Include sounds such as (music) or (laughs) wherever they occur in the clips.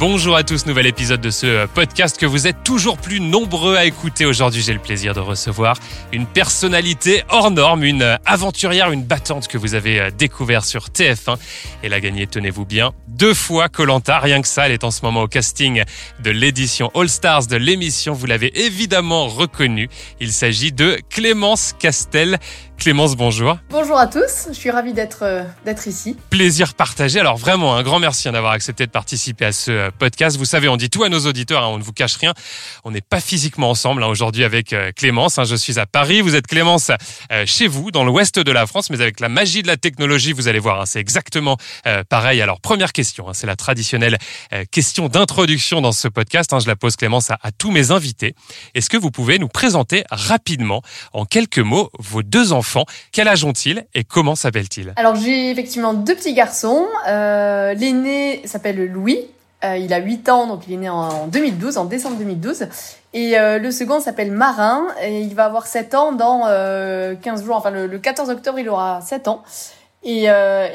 Bonjour à tous, nouvel épisode de ce euh, podcast que vous êtes toujours plus nombreux à écouter. Aujourd'hui, j'ai le plaisir de recevoir une personnalité hors norme, une euh, aventurière, une battante que vous avez euh, découvert sur TF1. Elle a gagné, tenez-vous bien, deux fois Colanta. Rien que ça, elle est en ce moment au casting de l'édition All Stars de l'émission. Vous l'avez évidemment reconnue. Il s'agit de Clémence Castel. Clémence, bonjour. Bonjour à tous, je suis ravie d'être euh, d'être ici. Plaisir partagé. Alors vraiment, un grand merci hein, d'avoir accepté de participer à ce euh, podcast. Vous savez, on dit tout à nos auditeurs, hein, on ne vous cache rien. On n'est pas physiquement ensemble hein, aujourd'hui avec euh, Clémence. je suis à Paris, vous êtes Clémence chez vous, dans l'ouest de la France, mais avec la magie de la technologie, vous allez voir, c'est exactement pareil. Alors première question, c'est la traditionnelle question d'introduction dans ce podcast. je la pose Clémence à, à tous mes invités. Est-ce que vous pouvez nous présenter rapidement, en quelques mots, vos deux enfants? Quel âge ont-ils et comment s'appellent-ils? Alors j'ai effectivement deux petits garçons. Euh, l'aîné s'appelle Louis. Euh, il a 8 ans, donc il est né en 2012, en décembre 2012. Et euh, le second s'appelle Marin, et il va avoir 7 ans dans 15 jours, enfin le, 14 octobre, il aura 7 ans. Et,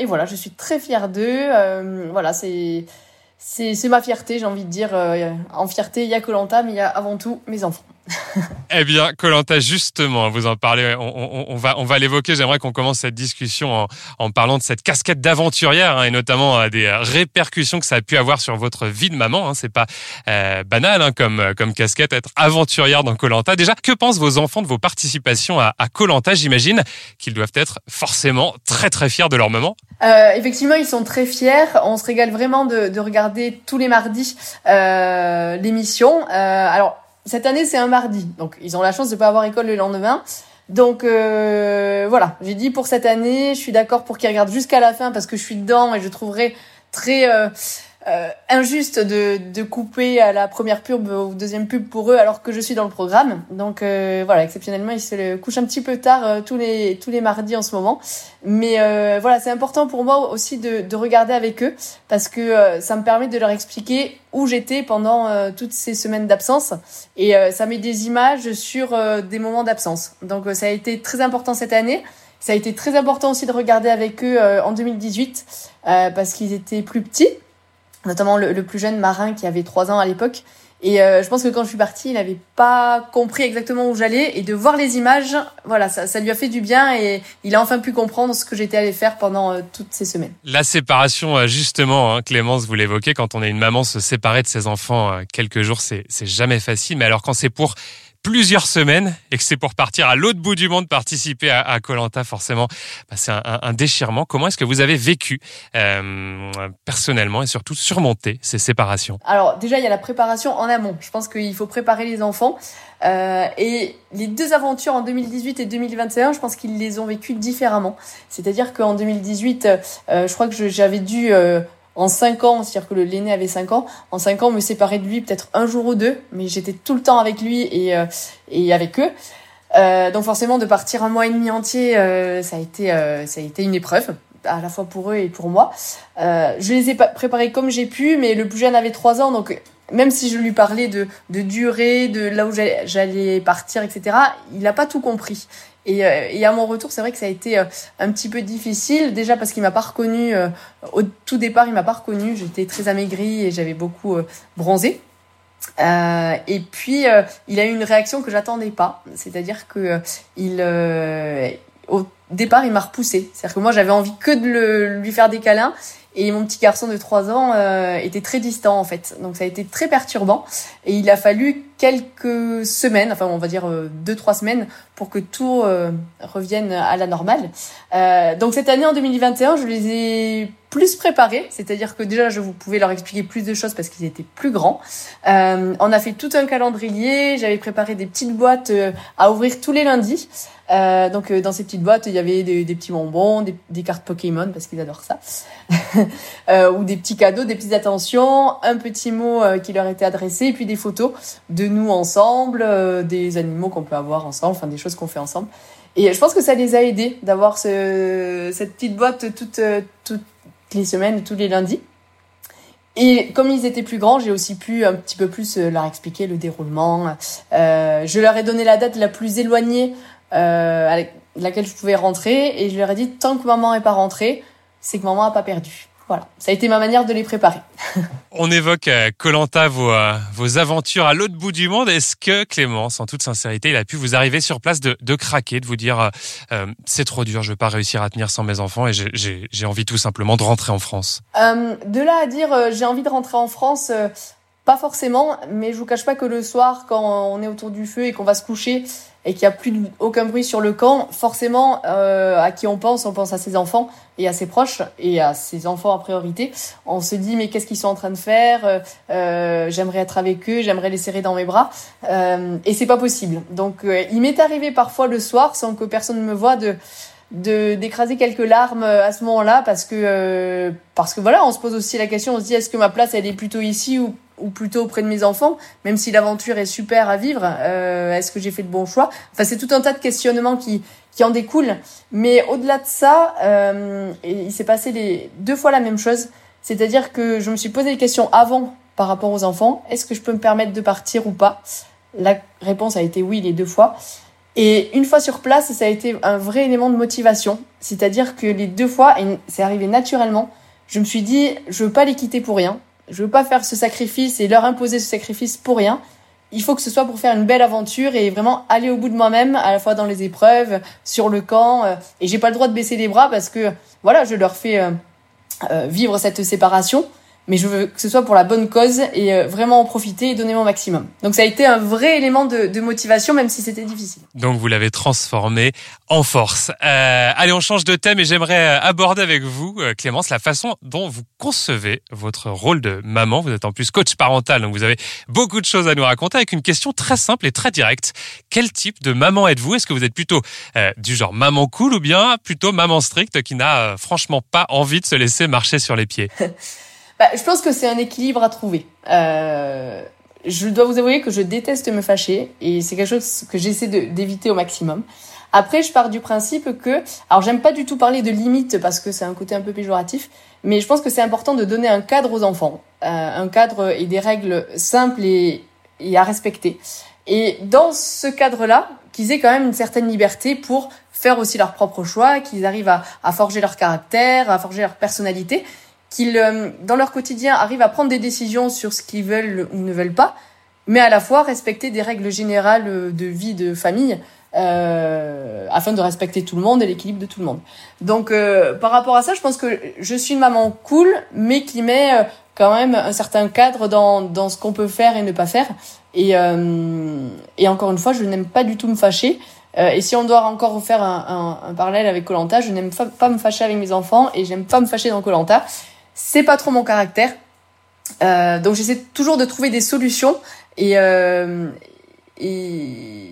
voilà, je suis très fière d'eux. voilà, c'est c'est ma fierté, j'ai envie de dire. en fierté, il y a Colanta, mais il y a avant tout mes enfants eh bien, Colanta, justement, vous en parlez, on, va, on va l'évoquer. J'aimerais qu'on commence cette discussion en, parlant de cette casquette d'aventurière hein, et notamment euh, des répercussions que ça a pu avoir sur votre vie de maman. Hein. C'est pas euh, banal hein, comme, comme casquette, être aventurière dans Colanta. Déjà, que pensent vos enfants de vos participations à Colanta? J'imagine qu'ils doivent être forcément très très fiers de leur maman. Euh, effectivement, ils sont très fiers. On se régale vraiment de, de regarder tous les mardis euh, l'émission. Euh, alors cette année, c'est un mardi. Donc, ils ont la chance de pas avoir école le lendemain. Donc euh, voilà, j'ai dit pour cette année, je suis d'accord pour qu'ils regardent jusqu'à la fin parce que je suis dedans et je trouverai très euh, euh, injuste de, de couper à la première pub ou deuxième pub pour eux alors que je suis dans le programme. Donc euh, voilà, exceptionnellement, ils se couchent un petit peu tard euh, tous les tous les mardis en ce moment. Mais voilà, c'est important pour moi aussi de, de regarder avec eux parce que ça me permet de leur expliquer où j'étais pendant toutes ces semaines d'absence et ça met des images sur des moments d'absence. Donc ça a été très important cette année. Ça a été très important aussi de regarder avec eux en 2018 parce qu'ils étaient plus petits notamment le, plus jeune marin qui avait trois ans à l'époque. Et euh, je pense que quand je suis partie, il n'avait pas compris exactement où j'allais. Et de voir les images, voilà, ça, ça, lui a fait du bien et il a enfin pu comprendre ce que j'étais allée faire pendant euh, toutes ces semaines. La séparation, euh, justement, hein, Clémence, vous l'évoquez, quand on est une maman, se séparer de ses enfants quelques jours, c'est jamais facile. Mais alors quand c'est pour plusieurs semaines et que c'est pour partir à l'autre bout du monde participer à Colanta, forcément, bah, c'est un, déchirement. Comment est-ce que vous avez vécu euh, personnellement et surtout surmonté ces séparations? Alors déjà, il y a la préparation en amont. Je pense qu'il faut préparer les enfants. Euh, et les deux aventures en 2018 et 2021, je pense qu'ils les ont vécues différemment. C'est-à-dire qu'en 2018, euh, je crois que j'avais dû en cinq ans, c'est-à-dire que l'aîné avait cinq ans, en cinq ans, me séparer de lui peut-être un jour ou deux, mais j'étais tout le temps avec lui et, euh, et avec eux. Euh, donc forcément, de partir un mois et demi entier, euh, ça a été euh, ça a été une épreuve à la fois pour eux et pour moi. je les ai préparés comme j'ai pu, mais le plus jeune avait trois ans, donc même si je lui parlais de, de durée, de là où j'allais partir, etc., il n'a pas tout compris. Et, euh, et, à mon retour, c'est vrai que ça a été euh, un petit peu difficile. Déjà parce qu'il m'a pas reconnu. Euh, au tout départ, il m'a pas reconnu. J'étais très amaigrie et j'avais beaucoup bronzé. et puis, il a eu une réaction que j'attendais pas. C'est-à-dire que il, au départ, il m'a repoussé. C'est-à-dire que moi, j'avais envie que de le, lui faire des câlins. Et mon petit garçon de 3 ans euh, était très distant en fait. Donc ça a été très perturbant. Et il a fallu quelques semaines, enfin on va dire 2-3 euh, semaines, pour que tout euh, revienne à la normale. Euh, donc cette année en 2021, je les ai plus préparés, c'est-à-dire que déjà je vous pouvais leur expliquer plus de choses parce qu'ils étaient plus grands. Euh, on a fait tout un calendrier, j'avais préparé des petites boîtes à ouvrir tous les lundis. Euh, donc dans ces petites boîtes, il y avait des, petits bonbons, des, cartes Pokémon parce qu'ils adorent ça, (laughs) euh, ou des petits cadeaux, des petites attentions, un petit mot qui leur était adressé, et puis des photos de nous ensemble, des animaux qu'on peut avoir ensemble, enfin des choses qu'on fait ensemble. Et je pense que ça les a aidés d'avoir ce, cette petite boîte toutes, toutes les semaines, tous les lundis. Et comme ils étaient plus grands, j'ai aussi pu un petit peu plus euh, leur expliquer le déroulement. Euh, je leur ai donné la date la plus éloignée euh, à laquelle je pouvais rentrer et je leur ai dit tant que maman est pas rentrée, c'est que maman a pas perdu. Voilà, ça a été ma manière de les préparer. (laughs) On évoque Colanta euh, vos, euh, vos aventures à l'autre bout du monde. Est-ce que Clémence, en toute sincérité, il a pu vous arriver sur place de, de craquer, de vous dire euh, c'est trop dur, je vais pas réussir à tenir sans mes enfants et j'ai envie tout simplement de rentrer en France? De là à dire j'ai envie de rentrer en France, pas forcément, mais je vous cache pas que le soir, quand on est autour du feu et qu'on va se coucher et qu'il n'y a plus aucun bruit sur le camp, forcément, euh, à qui on pense On pense à ses enfants et à ses proches et à ses enfants en priorité. On se dit mais qu'est-ce qu'ils sont en train de faire? Euh J'aimerais être avec eux, j'aimerais les serrer dans mes bras euh, et c'est pas possible. Donc euh, il m'est arrivé parfois le soir, sans que personne ne me voie, de de d'écraser quelques larmes à ce moment-là parce que parce que voilà on se pose aussi la question on se dit est-ce que ma place elle est plutôt ici ou ou plutôt auprès de mes enfants, même si l'aventure est super à vivre, euh, est-ce que j'ai fait le bon choix? Enfin, c'est tout un tas de questionnements qui, qui en découlent. Mais au-delà de ça, euh, il s'est passé les, deux fois la même chose. C'est-à-dire que je me suis posé des questions avant par rapport aux enfants. Est-ce que je peux me permettre de partir ou pas? La réponse a été oui les deux fois. Et une fois sur place, ça a été un vrai élément de motivation. C'est-à-dire que les deux fois, et c'est arrivé naturellement, je me suis dit, je veux pas les quitter pour rien je veux pas faire ce sacrifice et leur imposer ce sacrifice pour rien. Il faut que ce soit pour faire une belle aventure et vraiment aller au bout de moi-même, à la fois dans les épreuves, sur le camp. Euh, et j'ai pas le droit de baisser les bras parce que, voilà, je leur fais euh, euh, vivre cette séparation mais je veux que ce soit pour la bonne cause et euh, vraiment en profiter et donner mon maximum. Donc ça a été un vrai élément de, de motivation, même si c'était difficile. Donc vous l'avez transformé en force. Euh, allez, on change de thème et j'aimerais euh, aborder avec vous, euh, Clémence, la façon dont vous concevez votre rôle de maman. Vous êtes en plus coach parental, donc vous avez beaucoup de choses à nous raconter avec une question très simple et très directe. Quel type de maman êtes-vous? Est-ce que vous êtes plutôt euh, du genre maman cool ou bien plutôt maman stricte qui n'a franchement pas envie de se laisser marcher sur les pieds? (laughs) bah, je pense que c'est un équilibre à trouver. Euh, je dois vous avouer que je déteste me fâcher et c'est quelque chose que j'essaie d'éviter au maximum. Après, je pars du principe que, alors j'aime pas du tout parler de limites parce que c'est un côté un peu péjoratif, mais je pense que c'est important de donner un cadre aux enfants, euh, un cadre et des règles simples et, et à respecter. Et dans ce cadre-là, qu'ils aient quand même une certaine liberté pour faire aussi leurs propres choix, qu'ils arrivent à, à forger leur caractère, à forger leur personnalité, qu'ils, euh, dans leur quotidien, arrivent à prendre des décisions sur ce qu'ils veulent ou ne veulent pas, mais à la fois respecter des règles générales euh, de vie de famille, euh, afin de respecter tout le monde et l'équilibre de tout le monde. Donc, euh, par rapport à ça, je pense que je suis une maman cool, mais qui met quand même un certain cadre dans, dans ce qu'on peut faire et ne pas faire. Et, et encore une fois, je n'aime pas du tout me fâcher. et si on doit encore faire un, un, un parallèle avec Colanta, je n'aime pas, me fâcher avec mes enfants et j'aime pas me fâcher dans Colanta c'est pas trop mon caractère. Euh, donc j'essaie toujours de trouver des solutions et, euh, et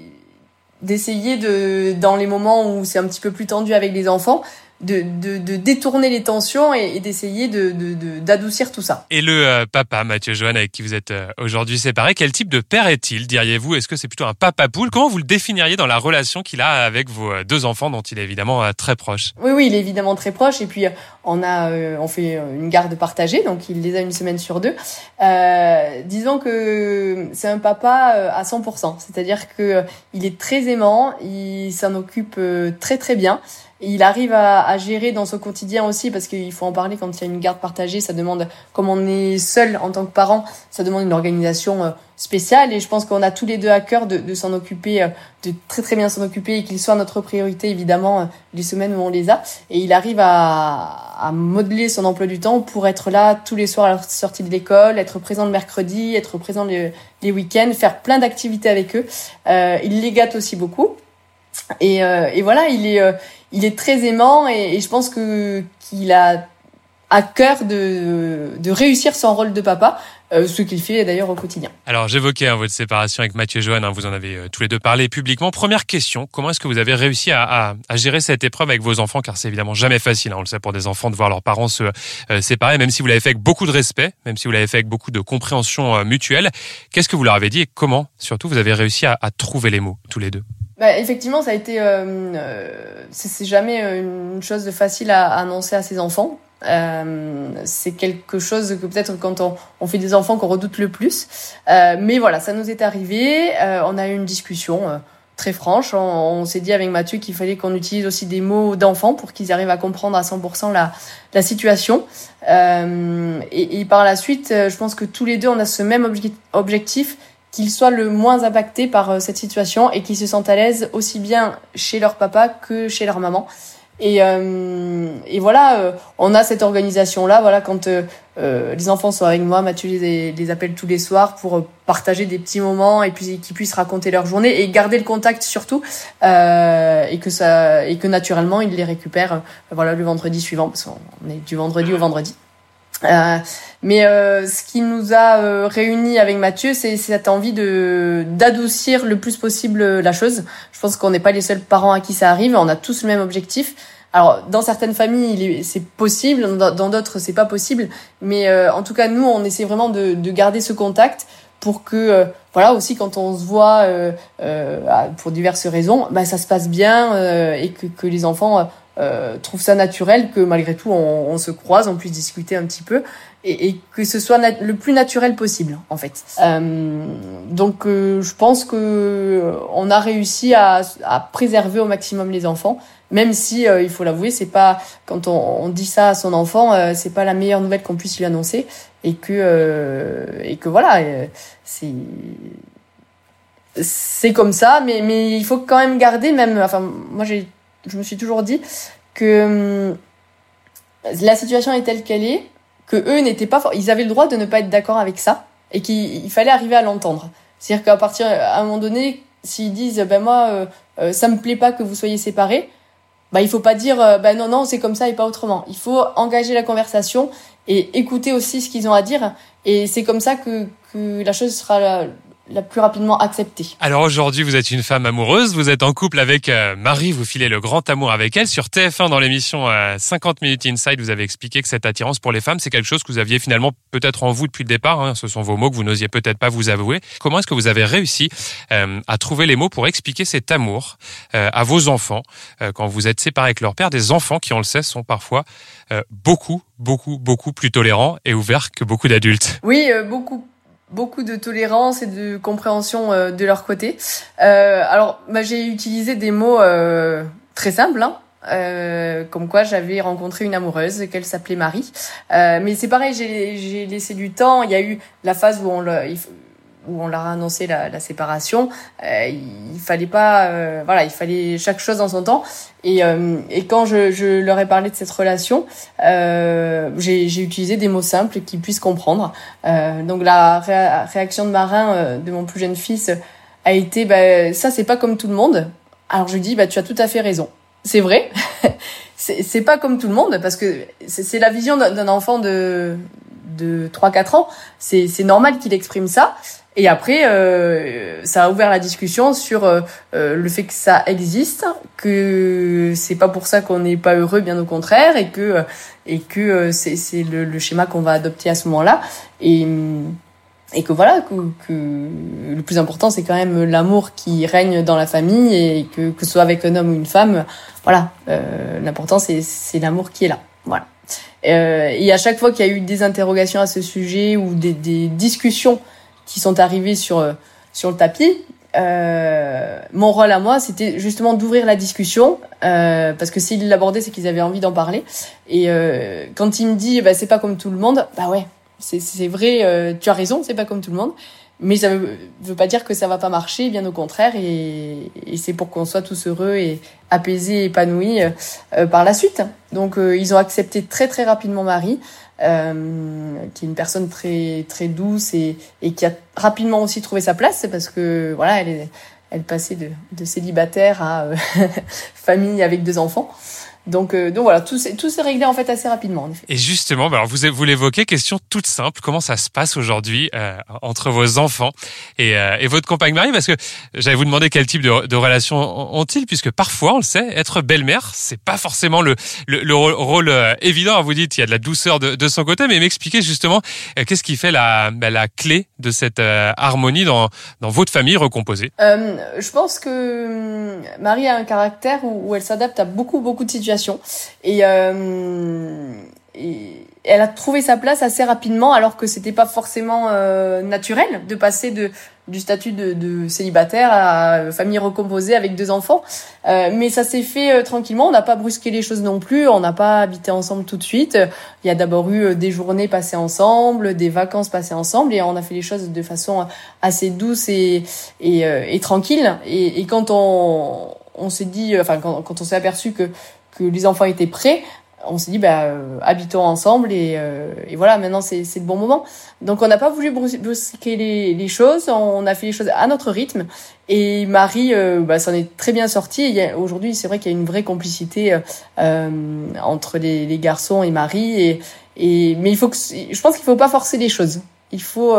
d'essayer de dans les moments où c'est un petit peu plus tendu avec les enfants de, de, de, détourner les tensions et, d'essayer de, d'adoucir tout ça. Et le euh, papa, Mathieu Joanne, avec qui vous êtes euh, aujourd'hui séparé, quel type de père est-il, diriez-vous? Est-ce que c'est plutôt un papa poule? Comment vous le définiriez dans la relation qu'il a avec vos euh, deux enfants dont il est évidemment très proche? Oui, oui, il est évidemment très proche. Et puis, on, a, on fait une garde partagée, donc il les a une semaine sur deux. disons que c'est un papa à 100%, c'est-à-dire que il est très aimant, il s'en occupe très très bien il arrive à, à, gérer dans son quotidien aussi parce qu'il faut en parler quand il y a une garde partagée. Ça demande, comme on est seul en tant que parent, ça demande une organisation euh, spéciale et je pense qu'on a tous les deux à cœur de, de s'en occuper, euh, de très très bien s'en occuper et qu'il soit notre priorité évidemment euh, les semaines où on les a. Et il arrive à, à modeler son emploi du temps pour être là tous les soirs à la sortie de l'école, être présent le mercredi, être présent les, les week-ends, faire plein d'activités avec eux. Euh, il les gâte aussi beaucoup. Et, euh, et voilà, il est, euh, il est très aimant et, et je pense que qu'il a à cœur de, de réussir son rôle de papa, euh, ce qu'il fait d'ailleurs au quotidien. Alors j'évoquais hein, votre séparation avec Mathieu Joanne, hein, vous en avez euh, tous les deux parlé publiquement. Première question, comment est-ce que vous avez réussi à, à, à, gérer cette épreuve avec vos enfants? Car c'est évidemment jamais facile, hein, on le sait pour des enfants, de voir leurs parents se euh, séparer, même si vous l'avez fait avec beaucoup de respect, même si vous l'avez fait avec beaucoup de compréhension mutuelle. Qu'est-ce que vous leur avez dit et comment, surtout, vous avez réussi à, à trouver les mots tous les deux? Bah, effectivement, ça a été. Euh, euh c'est jamais une chose de facile à, annoncer à ses enfants. Euh, c'est quelque chose que peut-être quand on, fait des enfants qu'on redoute le plus. Euh, mais voilà, ça nous est arrivé. Euh, on a eu une discussion euh, très franche. On, s'est dit avec Mathieu qu'il fallait qu'on utilise aussi des mots d'enfants pour qu'ils arrivent à comprendre à 100% la, la situation. Euh, et, et, par la suite, je pense que tous les deux, on a ce même objectif qu'ils soient le moins impactés par cette situation et qu'ils se sentent à l'aise aussi bien chez leur papa que chez leur maman. Et, euh, et voilà, euh, on a cette organisation-là. Voilà, quand euh, euh, les enfants sont avec moi, Mathieu les, les appelle tous les soirs pour partager des petits moments et puis qu'ils puissent raconter leur journée et garder le contact surtout et que ça et que naturellement ils les récupèrent. voilà, le vendredi suivant parce qu'on est du vendredi au vendredi. Euh, mais euh, ce qui nous a euh, réunis avec Mathieu, c'est cette envie de d'adoucir le plus possible la chose. Je pense qu'on n'est pas les seuls parents à qui ça arrive. On a tous le même objectif. Alors, dans certaines familles, c'est possible, dans d'autres, c'est pas possible. Mais euh, en tout cas, nous, on essaie vraiment de, de garder ce contact pour que, voilà, aussi quand on se voit pour diverses raisons, bah, ça se passe bien et que, que les enfants euh, trouve ça naturel que malgré tout on, on, se croise, on puisse discuter un petit peu et, et que ce soit le plus naturel possible en fait. Euh, donc euh, je pense que on a réussi à, à, préserver au maximum les enfants, même si euh, il faut l'avouer c'est pas quand on, on, dit ça à son enfant c'est pas la meilleure nouvelle qu'on puisse lui annoncer et que et que voilà c'est c'est comme ça mais mais il faut quand même garder même enfin moi j'ai je me suis toujours dit que hum, la situation est telle qu'elle est, que eux n'étaient pas, ils avaient le droit de ne pas être d'accord avec ça et qu'il fallait arriver à l'entendre. C'est-à-dire qu'à partir, à un moment donné, s'ils disent, ben moi, euh, euh, ça me plaît pas que vous soyez séparés, bah il faut pas dire, euh, ben non non, c'est comme ça et pas autrement. Il faut engager la conversation et écouter aussi ce qu'ils ont à dire. Et c'est comme ça que, que la chose sera la plus rapidement acceptée. Alors aujourd'hui, vous êtes une femme amoureuse, vous êtes en couple avec euh, Marie, vous filez le grand amour avec elle. Sur TF1, dans l'émission 50 euh, minutes inside, vous avez expliqué que cette attirance pour les femmes, c'est quelque chose que vous aviez finalement peut-être en vous depuis le départ. Hein. ce sont vos mots que vous n'osiez peut-être pas vous avouer. Comment est-ce que vous avez réussi euh, à trouver les mots pour expliquer cet amour à vos enfants quand vous êtes séparés avec leur père? Des enfants qui, on le sait, sont parfois beaucoup, beaucoup, beaucoup plus tolérants et ouverts que beaucoup d'adultes. Oui, beaucoup beaucoup de tolérance et de compréhension euh, de leur côté. Euh, alors, bah, j'ai utilisé des mots euh, très simples, hein, euh, comme quoi j'avais rencontré une amoureuse, qu'elle s'appelait Marie. Euh, mais c'est pareil, j'ai laissé du temps. Il y a eu la phase où on le, où on leur a annoncé la, la séparation, euh, il fallait pas, euh, voilà, il fallait chaque chose en son temps. Et, euh, et quand je, je, leur ai parlé de cette relation, euh, j'ai utilisé des mots simples qu'ils puissent comprendre. Euh, donc la réaction de Marin, de mon plus jeune fils, a été, bah, ça c'est pas comme tout le monde. Alors je lui dis, bah tu as tout à fait raison. C'est vrai. (laughs) c'est pas comme tout le monde parce que c'est la vision d'un enfant de de 3-4 ans. C'est normal qu'il exprime ça. Et après, euh, ça a ouvert la discussion sur euh, euh, le fait que ça existe, que c'est pas pour ça qu'on n'est pas heureux, bien au contraire, et que et que c'est c'est le, le, schéma qu'on va adopter à ce moment-là, et et que voilà que, que le plus important c'est quand même l'amour qui règne dans la famille et que que ce soit avec un homme ou une femme, voilà, l'important c'est c'est l'amour qui est là, voilà. et à chaque fois qu'il y a eu des interrogations à ce sujet ou des, des discussions qui sont arrivés sur euh, sur le tapis. Euh, mon rôle à moi, c'était justement d'ouvrir la discussion, euh, parce que s'ils l'abordaient, c'est qu'ils avaient envie d'en parler. Et euh, quand il me dit, bah, c'est pas comme tout le monde, bah ouais, c'est vrai, euh, tu as raison, c'est pas comme tout le monde. Mais ça veut, veut pas dire que ça va pas marcher, bien au contraire. Et, et c'est pour qu'on soit tous heureux et apaisés, épanouis euh, par la suite. Donc ils ont accepté très très rapidement Marie euh, qui est une personne très très douce et, et qui a rapidement aussi trouvé sa place parce que voilà elle est elle passait de, de célibataire à euh, (laughs) famille avec deux enfants donc, euh, donc voilà, tout s'est, tout s'est réglé en fait assez rapidement. En effet. Et justement, bah alors vous, vous l'évoquez, question toute simple, comment ça se passe aujourd'hui euh, entre vos enfants et, euh, et, votre compagne Marie? Parce que j'allais vous demander quel type de, de relation ont-ils, puisque parfois, on le sait, être belle-mère, c'est pas forcément le, le, le rôle euh, évident. Vous dites, il y a de la douceur de, de son côté, mais m'expliquez justement qu'est-ce qui fait la, bah, la clé de cette harmonie dans, dans votre famille recomposée? je pense que hum, Marie a un caractère où, où elle s'adapte à beaucoup beaucoup de situations et, euh, et elle a trouvé sa place assez rapidement, alors que c'était pas forcément euh, naturel de passer de du statut de, de, célibataire à famille recomposée avec deux enfants. Euh, mais ça s'est fait euh, tranquillement. On n'a pas brusqué les choses non plus. On n'a pas habité ensemble tout de suite. Il y a d'abord eu euh, des journées passées ensemble, des vacances passées ensemble, et on a fait les choses de façon assez douce et et, et tranquille. Et, quand on s'est dit, enfin quand on s'est aperçu que que les enfants étaient prêts, on s'est dit bah euh, habitons ensemble et, euh, et voilà maintenant c'est le bon moment. Donc on n'a pas voulu brusquer les, les choses on a fait les choses à notre rythme et Marie euh, bah, s'en est très bien sortie. Aujourd'hui c'est vrai qu'il y a une vraie complicité euh, entre les, les, garçons et Marie et, et mais il faut que je pense qu'il faut pas forcer les choses. Il faut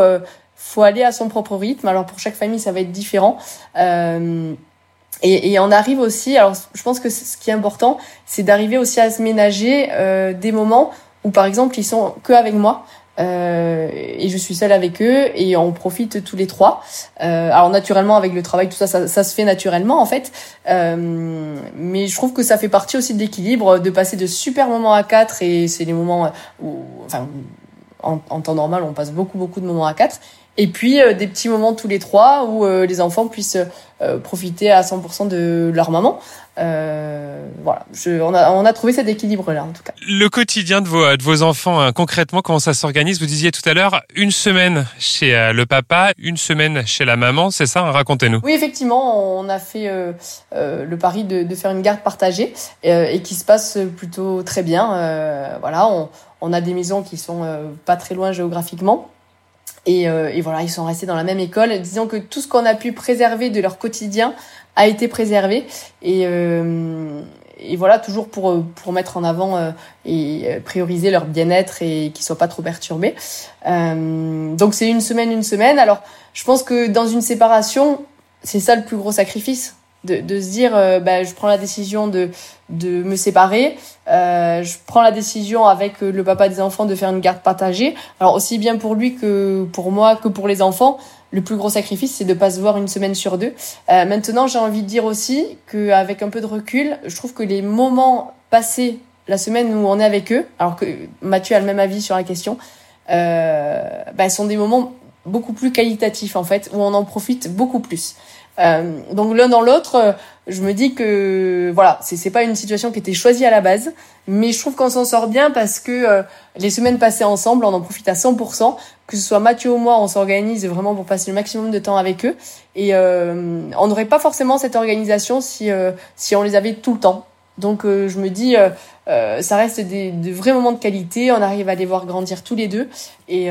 faut aller à son propre rythme. Alors pour chaque famille ça va être différent. Euh, et, et, on arrive aussi, alors je pense que ce qui est important, c'est d'arriver aussi à se ménager euh, des moments où par exemple ils sont que avec moi. Euh, et je suis seule avec eux et on profite tous les trois. Euh, alors naturellement avec le travail tout ça, ça, ça se fait naturellement en fait. Euh, mais je trouve que ça fait partie aussi de l'équilibre de passer de super moments à quatre et c'est les moments où, enfin, en, en, temps normal on passe beaucoup beaucoup de moments à quatre et puis euh, des petits moments tous les trois où euh, les enfants puissent euh, profiter à 100% de leur maman. voilà, je, on, a, on a trouvé cet équilibre là en tout cas. Le quotidien de vos, de vos enfants, hein, concrètement, comment ça s'organise? Vous disiez tout à l'heure, une semaine chez le papa, une semaine chez la maman, c'est ça hein, Racontez-nous. Oui, effectivement, on a fait le pari de, de, faire une garde partagée et qui se passe plutôt très bien. voilà, on, on a des maisons qui sont pas très loin géographiquement. Et, euh, et, voilà, ils sont restés dans la même école. Disons que tout ce qu'on a pu préserver de leur quotidien a été préservé. Et, euh, et voilà, toujours pour, pour mettre en avant euh, et prioriser leur bien-être et qu'ils soient pas trop perturbés. Euh, donc c'est une semaine, une semaine. Alors je pense que dans une séparation, c'est ça le plus gros sacrifice de, de se dire euh, bah, je prends la décision de, de me séparer, euh, je prends la décision avec euh, le papa des enfants de faire une garde partagée. Alors aussi bien pour lui que pour moi que pour les enfants, le plus gros sacrifice c'est de pas se voir une semaine sur deux. Euh, maintenant j'ai envie de dire aussi qu'avec un peu de recul, je trouve que les moments passés la semaine où on est avec eux, alors que Mathieu a le même avis sur la question, euh, bah, sont des moments beaucoup plus qualitatifs en fait, où on en profite beaucoup plus. Euh, donc l'un dans l'autre, euh, je me dis que voilà, c'est pas une situation qui était choisie à la base, mais je trouve qu'on s'en sort bien parce que euh, les semaines passées ensemble, on en profite à 100%. Que ce soit Mathieu ou moi, on s'organise vraiment pour passer le maximum de temps avec eux, et on n'aurait pas forcément cette organisation si si on les avait tout le temps. Donc je me dis, ça reste des, de vrais moments de qualité. On arrive à les voir grandir tous les deux, et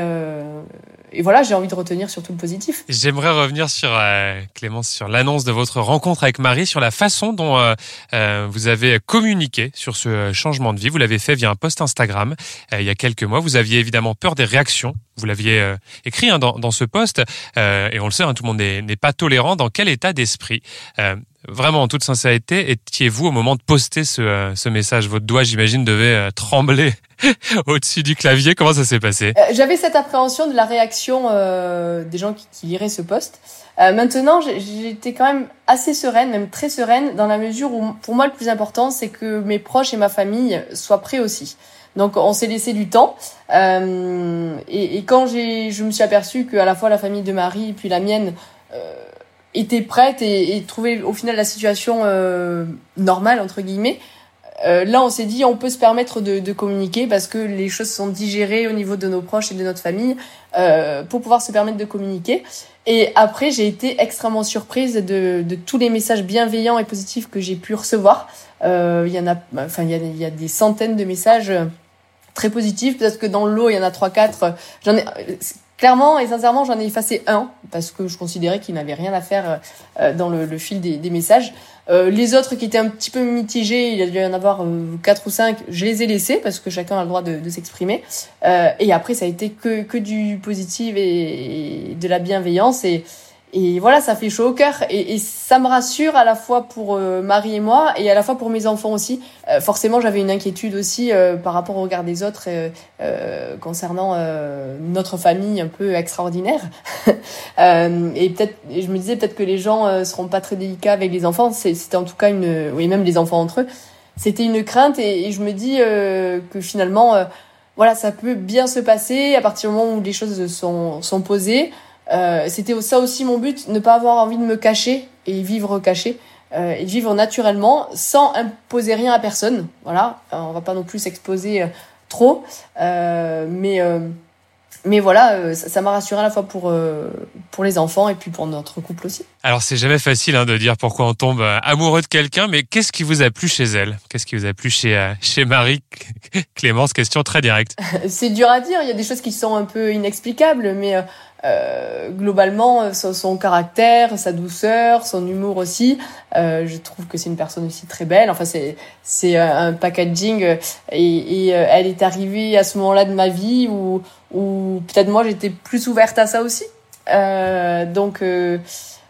et voilà, j'ai envie de retenir surtout le positif. J'aimerais revenir sur euh, Clémence, sur l'annonce de votre rencontre avec Marie, sur la façon dont euh, euh, vous avez communiqué sur ce changement de vie. Vous l'avez fait via un post Instagram il y a quelques mois. Vous aviez évidemment peur des réactions. Vous l'aviez écrit hein, dans, dans, ce post, et on le sait, hein, tout le monde n'est pas tolérant. Dans quel état d'esprit Vraiment, en toute sincérité, étiez-vous au moment de poster ce, ce message? Votre doigt, j'imagine, devait trembler (laughs) au-dessus du clavier. Comment ça s'est passé? Euh, J'avais cette appréhension de la réaction euh, des gens qui, liraient ce poste. Euh, maintenant, j'étais quand même assez sereine, même très sereine, dans la mesure où, pour moi, le plus important, c'est que mes proches et ma famille soient prêts aussi. Donc, on s'est laissé du temps. Euh, et, et, quand j'ai, je me suis aperçue qu'à la fois la famille de Marie et puis la mienne euh, étaient prêtes et, et trouvaient au final la situation normale entre guillemets, euh, là, on s'est dit, on peut se permettre de, de, communiquer parce que les choses sont digérées au niveau de nos proches et de notre famille euh, pour pouvoir se permettre de communiquer. Et après, j'ai été extrêmement surprise de, de, tous les messages bienveillants et positifs que j'ai pu recevoir. Euh, il y en a, enfin, il y a, des centaines de messages très positifs. Peut-être que dans l'eau, il y en a trois, quatre. J'en ai clairement et sincèrement, j'en ai effacé un parce que je considérais qu'il n'avait rien à faire euh, dans le, le fil des, des messages. Euh, les autres qui étaient un petit peu mitigés, il y a dû y en avoir euh, quatre ou cinq, je les ai laissés parce que chacun a le droit de, s'exprimer. Euh, et après, ça a été que, que du positif et, et de la bienveillance. Et, et voilà, ça fait chaud au cœur et, et, ça me rassure à la fois pour euh, Marie et moi et à la fois pour mes enfants aussi. Euh, forcément, j'avais une inquiétude aussi euh, par rapport au regard des autres concernant notre famille un peu extraordinaire. (laughs) et peut-être, je me disais peut-être que les gens seront pas très délicats avec les enfants. C'était en tout cas une, oui, même les enfants entre eux. C'était une crainte et, et, je me dis que finalement voilà, ça peut bien se passer à partir du moment où les choses sont, sont posées. Euh, C'était ça aussi mon but, ne pas avoir envie de me cacher et vivre caché. Euh, et vivre naturellement sans imposer rien à personne. Voilà, on va pas non plus s'exposer euh, trop, euh, mais mais voilà, euh, ça m'a rassuré à la fois pour euh, pour les enfants et puis pour notre couple aussi. Alors c'est jamais facile hein, de dire pourquoi on tombe euh, amoureux de quelqu'un, mais qu'est-ce qui vous a plu chez elle? Qu'est-ce qui vous a plu chez chez Marie (laughs) Clémence? Question très directe. (laughs) c'est dur à dire. Il y a des choses qui sont un peu inexplicables, mais euh, globalement son, caractère, sa douceur, son humour aussi. Euh, je trouve que c'est une personne aussi très belle. Enfin c'est c'est un packaging et, et elle est arrivée à ce moment-là de ma vie où ou peut-être moi j'étais plus ouverte à ça aussi. Euh, donc euh,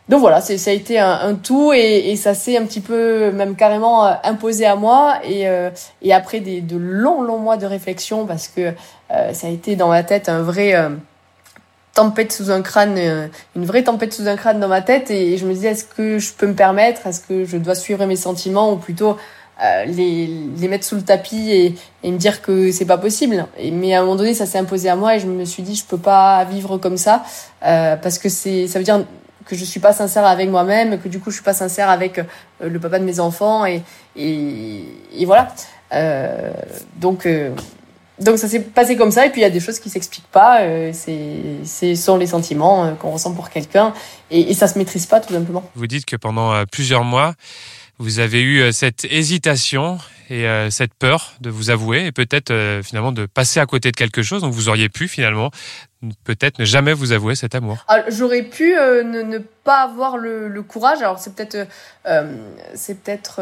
donc voilà, ça a été un, un tout et, et ça s'est un petit peu même carrément euh, imposé à moi et euh, et après des de longs longs mois de réflexion parce que euh, ça a été dans ma tête un vrai tempête sous un crâne, une vraie tempête sous un crâne dans ma tête et je me disais est-ce que je peux me permettre, est-ce que je dois suivre mes sentiments ou plutôt euh, les, les mettre sous le tapis et, et me dire que c'est pas possible? Et, mais à un moment donné, ça s'est imposé à moi et je me suis dit, je peux pas vivre comme ça euh, parce que c'est, ça veut dire que je suis pas sincère avec moi-même, que du coup je suis pas sincère avec euh, le papa de mes enfants et, et, voilà. Euh, donc euh, donc ça s'est passé comme ça et puis il y a des choses qui s'expliquent pas. Euh, c'est ce sont les sentiments qu'on ressent pour quelqu'un et, et ça se maîtrise pas tout simplement. Vous dites que pendant plusieurs mois vous avez eu euh, cette hésitation et euh, cette peur de vous avouer et peut-être euh, finalement de passer à côté de quelque chose. Donc vous auriez pu finalement peut-être ne jamais vous avouer cet amour. Ah, j'aurais pu ne, ne, pas avoir le, le courage. Alors c'est peut-être euh, c'est peut-être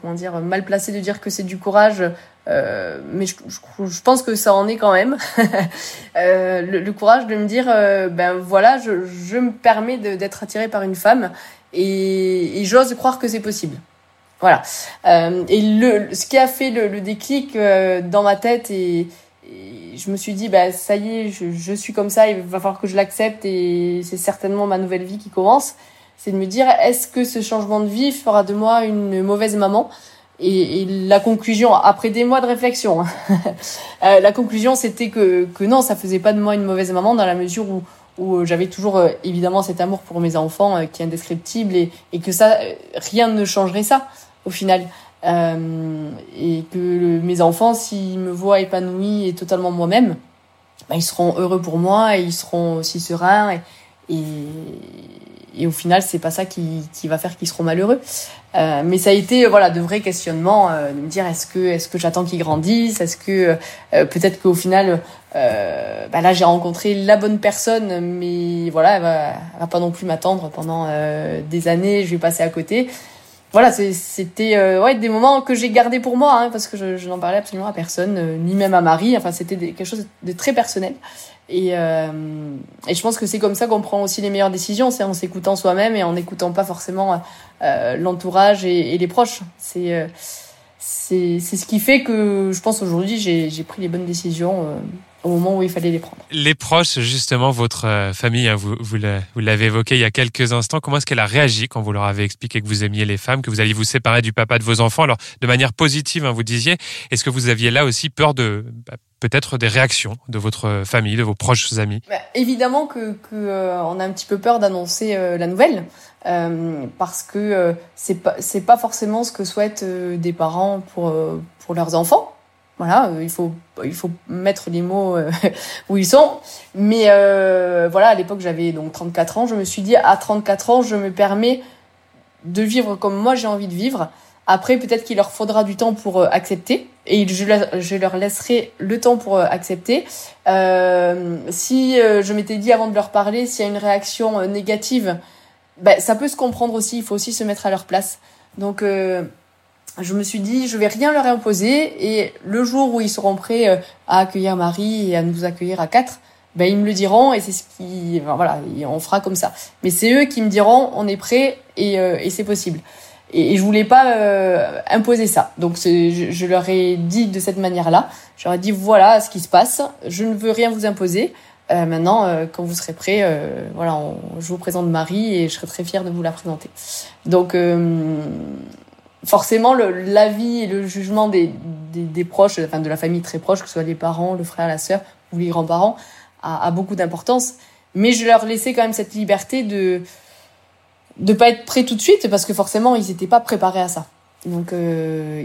comment dire mal placé de dire que c'est du courage. mais je, je, pense que ça en est quand même (laughs) le, le, courage de me dire ben voilà je, je me permets d'être attiré par une femme et, et j'ose croire que c'est possible. Voilà. Euh, et le, ce qui a fait le, le déclic euh, dans ma tête et, et, je me suis dit bah ça y est, je, je suis comme ça, il va falloir que je l'accepte et c'est certainement ma nouvelle vie qui commence. C'est de me dire est-ce que ce changement de vie fera de moi une mauvaise maman? Et, et, la conclusion, après des mois de réflexion, (laughs) euh, la conclusion c'était que, que non, ça faisait pas de moi une mauvaise maman dans la mesure où, où euh, j'avais toujours euh, évidemment cet amour pour mes enfants euh, qui est indescriptible et, que ça, rien ne changerait ça au final. Et que mes enfants, s'ils me voient épanoui et totalement moi-même, bah, ils seront heureux pour moi et ils seront aussi sereins et, et au final, c'est pas ça qui, qui va faire qu'ils seront malheureux. Euh, mais ça a été voilà de vrais questionnements, euh, de me dire est-ce que est-ce que j'attends qu'ils grandissent, est-ce que euh, peut-être qu'au final, bah là j'ai rencontré la bonne personne, mais voilà, elle va, va pas non plus m'attendre pendant des années, je vais passer à côté. Voilà, c'était ouais des moments que j'ai gardés pour moi, hein, parce que je n'en parlais absolument à personne, ni même à Marie. Enfin, c'était quelque chose de très personnel. Et, euh, et je pense que c'est comme ça qu'on prend aussi les meilleures décisions, c'est en s'écoutant soi-même et en n'écoutant pas forcément euh, l'entourage et, et, les proches. C'est euh, c'est ce qui fait que je pense aujourd'hui j'ai pris les bonnes décisions euh, au moment où il fallait les prendre. Les proches, justement, votre euh, famille, hein, vous, vous l'avez évoqué il y a quelques instants, comment est-ce qu'elle a réagi quand vous leur avez expliqué que vous aimiez les femmes, que vous alliez vous séparer du papa de vos enfants? Alors, de manière positive, hein, vous disiez, est-ce que vous aviez là aussi peur de bah, peut-être des réactions de votre famille, de vos proches amis? Bah, Évidemment que, que euh, on a un petit peu peur d'annoncer euh, la nouvelle euh, parce que euh, c'est pas c'est pas forcément ce que souhaitent des parents pour pour leurs enfants. Voilà, il faut il faut mettre les mots (laughs) où ils sont. Mais voilà, à l'époque j'avais donc 34 ans. Je me suis dit à 34 ans, je me permets de vivre comme moi j'ai envie de vivre. Après, peut-être qu'il leur faudra du temps pour euh, accepter et je, leur laisserai le temps pour euh, accepter. Euh, si euh, je m'étais dit avant de leur parler, s'il y a une réaction négative, ben, ça peut se comprendre aussi. Il faut aussi se mettre à leur place. Donc, je me suis dit, je vais rien leur imposer et le jour où ils seront prêts à accueillir Marie et à nous accueillir à quatre, ben ils me le diront et c'est ce qui, enfin, voilà, on fera comme ça. Mais c'est eux qui me diront, on est prêt et, et c'est possible. Et, je voulais pas euh, imposer ça. Donc je, leur ai dit de cette manière-là. Je leur ai dit voilà ce qui se passe. Je ne veux rien vous imposer. Euh, maintenant, euh, quand vous serez prêts, euh, voilà, je vous présente Marie et je serai très fière de vous la présenter. Donc, euh, forcément, l'avis et le jugement des, des, proches, enfin de la famille très proche, que ce soit les parents, le frère, la sœur ou les grands-parents, a, a, beaucoup d'importance. Mais je leur laissais quand même cette liberté de de pas être prêt tout de suite parce que forcément ils n'étaient pas préparés à ça. Donc euh,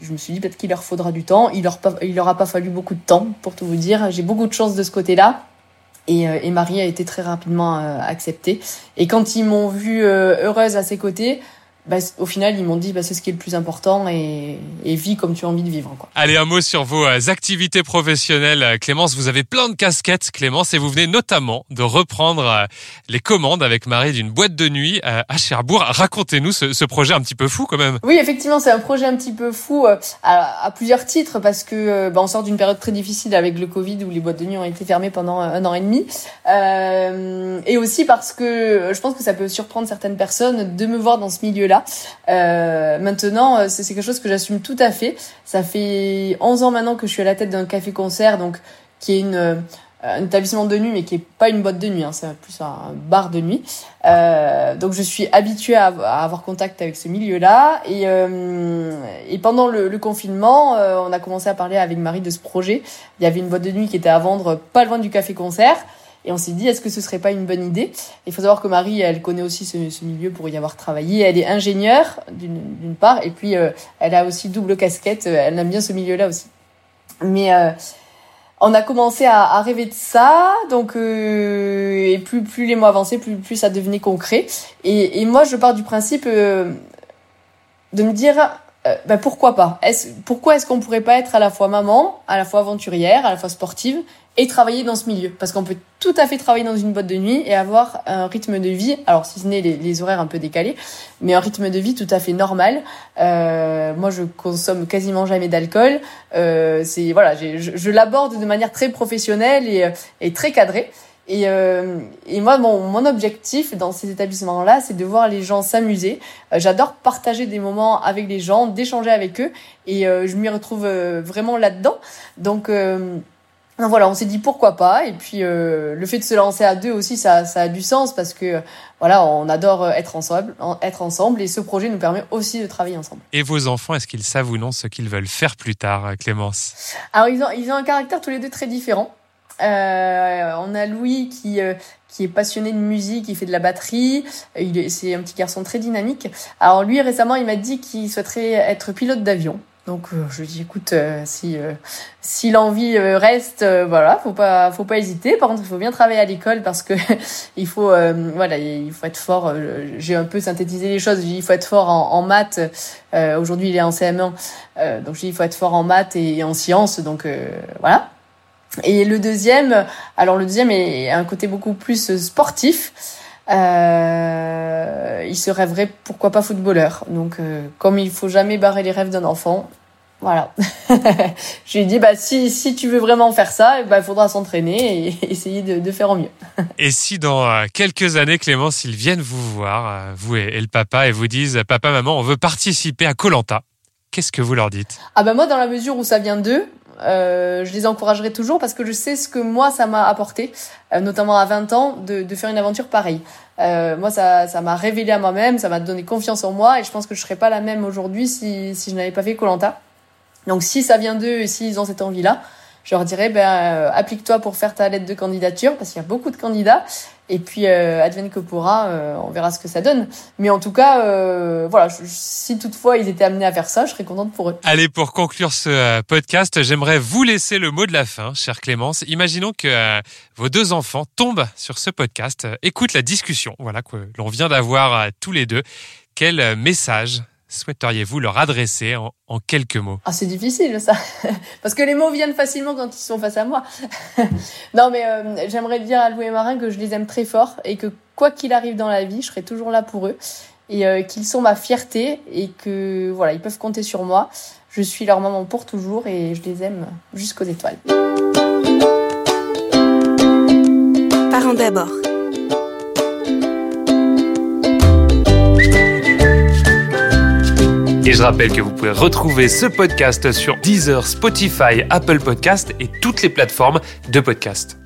je me suis dit peut-être qu'il leur faudra du temps. Il leur il leur a pas fallu beaucoup de temps pour tout vous dire. J'ai beaucoup de chance de ce côté-là. Et, euh, et Marie a été très rapidement euh, acceptée. Et quand ils m'ont vue heureuse à ses côtés, bah, au final, ils m'ont dit bah, c'est ce qui est le plus important et, et vis comme tu as envie de vivre. Quoi. Allez, un mot sur vos euh, activités professionnelles. Euh, Clémence, vous avez plein de casquettes, Clémence, et vous venez notamment de reprendre euh, les commandes avec Marie d'une boîte de nuit à Cherbourg. Racontez-nous ce, ce, projet un petit peu fou quand même. Oui, effectivement, c'est un projet un petit peu fou à, à plusieurs titres parce que bah, on sort d'une période très difficile avec le Covid où les boîtes de nuit ont été fermées pendant un an et demi. Euh, et aussi parce que je pense que ça peut surprendre certaines personnes de me voir dans ce milieu-là euh, maintenant, euh, c'est quelque chose que j'assume tout à fait. Ça fait 11 ans maintenant que je suis à la tête d'un café-concert, donc qui est une euh, un établissement de nuit, mais qui est pas une boîte de nuit, hein, c'est plus un bar de nuit. Donc je suis habituée à, avoir contact avec ce milieu-là. Et, pendant le, confinement, on a commencé à parler avec Marie de ce projet. Il y avait une boîte de nuit qui était à vendre pas loin du café-concert. Et on s'est dit, est-ce que ce serait pas une bonne idée? Il faut savoir que Marie, elle connaît aussi ce, ce milieu pour y avoir travaillé. Elle est ingénieure d'une part, et puis euh, elle a aussi double casquette. Elle aime bien ce milieu-là aussi. Mais euh, on a commencé à, rêver de ça, donc euh, et plus plus les mois avançaient, plus plus ça devenait concret. Et, moi, je pars du principe de me dire ben pourquoi pas? Est Pourquoi est-ce qu'on pourrait pas être à la fois maman, à la fois aventurière, à la fois sportive et travailler dans ce milieu. Parce qu'on peut tout à fait travailler dans une boîte de nuit et avoir un rythme de vie, alors si ce n'est les, horaires un peu décalés, mais un rythme de vie tout à fait normal. Euh, moi, je consomme quasiment jamais d'alcool. Euh, c'est voilà, je, je l'aborde de manière très professionnelle et, et très cadrée. Et, euh, et moi, mon, mon objectif dans ces établissements-là, c'est de voir les gens s'amuser. Euh, j'adore partager des moments avec les gens, d'échanger avec eux, et euh, je m'y retrouve euh, vraiment là-dedans. Donc donc voilà, on s'est dit pourquoi pas. Et puis euh, le fait de se lancer à deux aussi, ça, ça a du sens parce que voilà, on adore être ensemble, être ensemble, et ce projet nous permet aussi de travailler ensemble. Et vos enfants, est-ce qu'ils savent ou non ce qu'ils veulent faire plus tard, Clémence? Alors ils ont, ils ont un caractère tous les deux très différent. Euh, on a Louis qui euh, qui est passionné de musique, il fait de la batterie, il c'est un petit garçon très dynamique. Alors lui récemment, il m'a dit qu'il souhaiterait être pilote d'avion. Donc euh, je dis écoute euh, si euh, si l'envie reste voilà faut pas faut pas hésiter. Par contre il faut bien travailler à l'école parce que (laughs) il faut voilà il faut être fort j'ai un peu synthétisé les choses. Il faut être fort en, en maths. Aujourd'hui il est en CM1 donc je dis il faut être fort en maths et, en sciences. Donc voilà. Et le deuxième alors le deuxième est un côté beaucoup plus sportif euh, il se rêverait pourquoi pas footballeur. Donc euh, comme il faut jamais barrer les rêves d'un enfant, voilà. (laughs) je lui ai dit bah si si tu veux vraiment faire ça, bah, il faudra s'entraîner et (laughs) essayer de, de, faire au mieux. (laughs) et si dans euh, quelques années Clémence ils viennent vous voir, euh, vous et, le papa et vous disent papa maman on veut participer à Colanta. Qu'est-ce que vous leur dites? Ah bah moi dans la mesure où ça vient d'eux, euh, je les encouragerai toujours parce que je sais ce que moi ça m'a apporté, euh, notamment à 20 ans, de, de faire une aventure pareille. Euh, moi, ça, ça m'a révélé à moi-même, ça m'a donné confiance en moi et je pense que je serais pas la même aujourd'hui si, si je n'avais pas fait Colanta. Donc, si ça vient d'eux et s'ils ont cette envie-là, je leur dirais, ben, euh, applique-toi pour faire ta lettre de candidature parce qu'il y a beaucoup de candidats et puis, euh, advienne que pourra, euh, on verra ce que ça donne. Mais en tout cas, euh, voilà, si toutefois ils étaient amenés à faire ça, je serais contente pour eux. Allez, pour conclure ce euh, podcast, j'aimerais vous laisser le mot de la fin, chère Clémence. Imaginons que euh, vos deux enfants tombent sur ce podcast, écoutent la discussion, voilà, que l'on vient d'avoir tous les deux. Quel message souhaiteriez-vous leur adresser en, quelques mots? Ah, c'est difficile ça, (laughs) parce que les mots viennent facilement quand ils sont face à moi. (laughs) non, mais euh, j'aimerais dire à Louis et Marin que je les aime très fort et que quoi qu'il arrive dans la vie, je serai toujours là pour eux et euh, qu'ils sont ma fierté et que voilà, ils peuvent compter sur moi. Je suis leur maman pour toujours et je les aime jusqu'aux étoiles. Parents d'abord. Et je rappelle que vous pouvez retrouver ce podcast sur Deezer, Spotify, Apple Podcast et toutes les plateformes de podcast.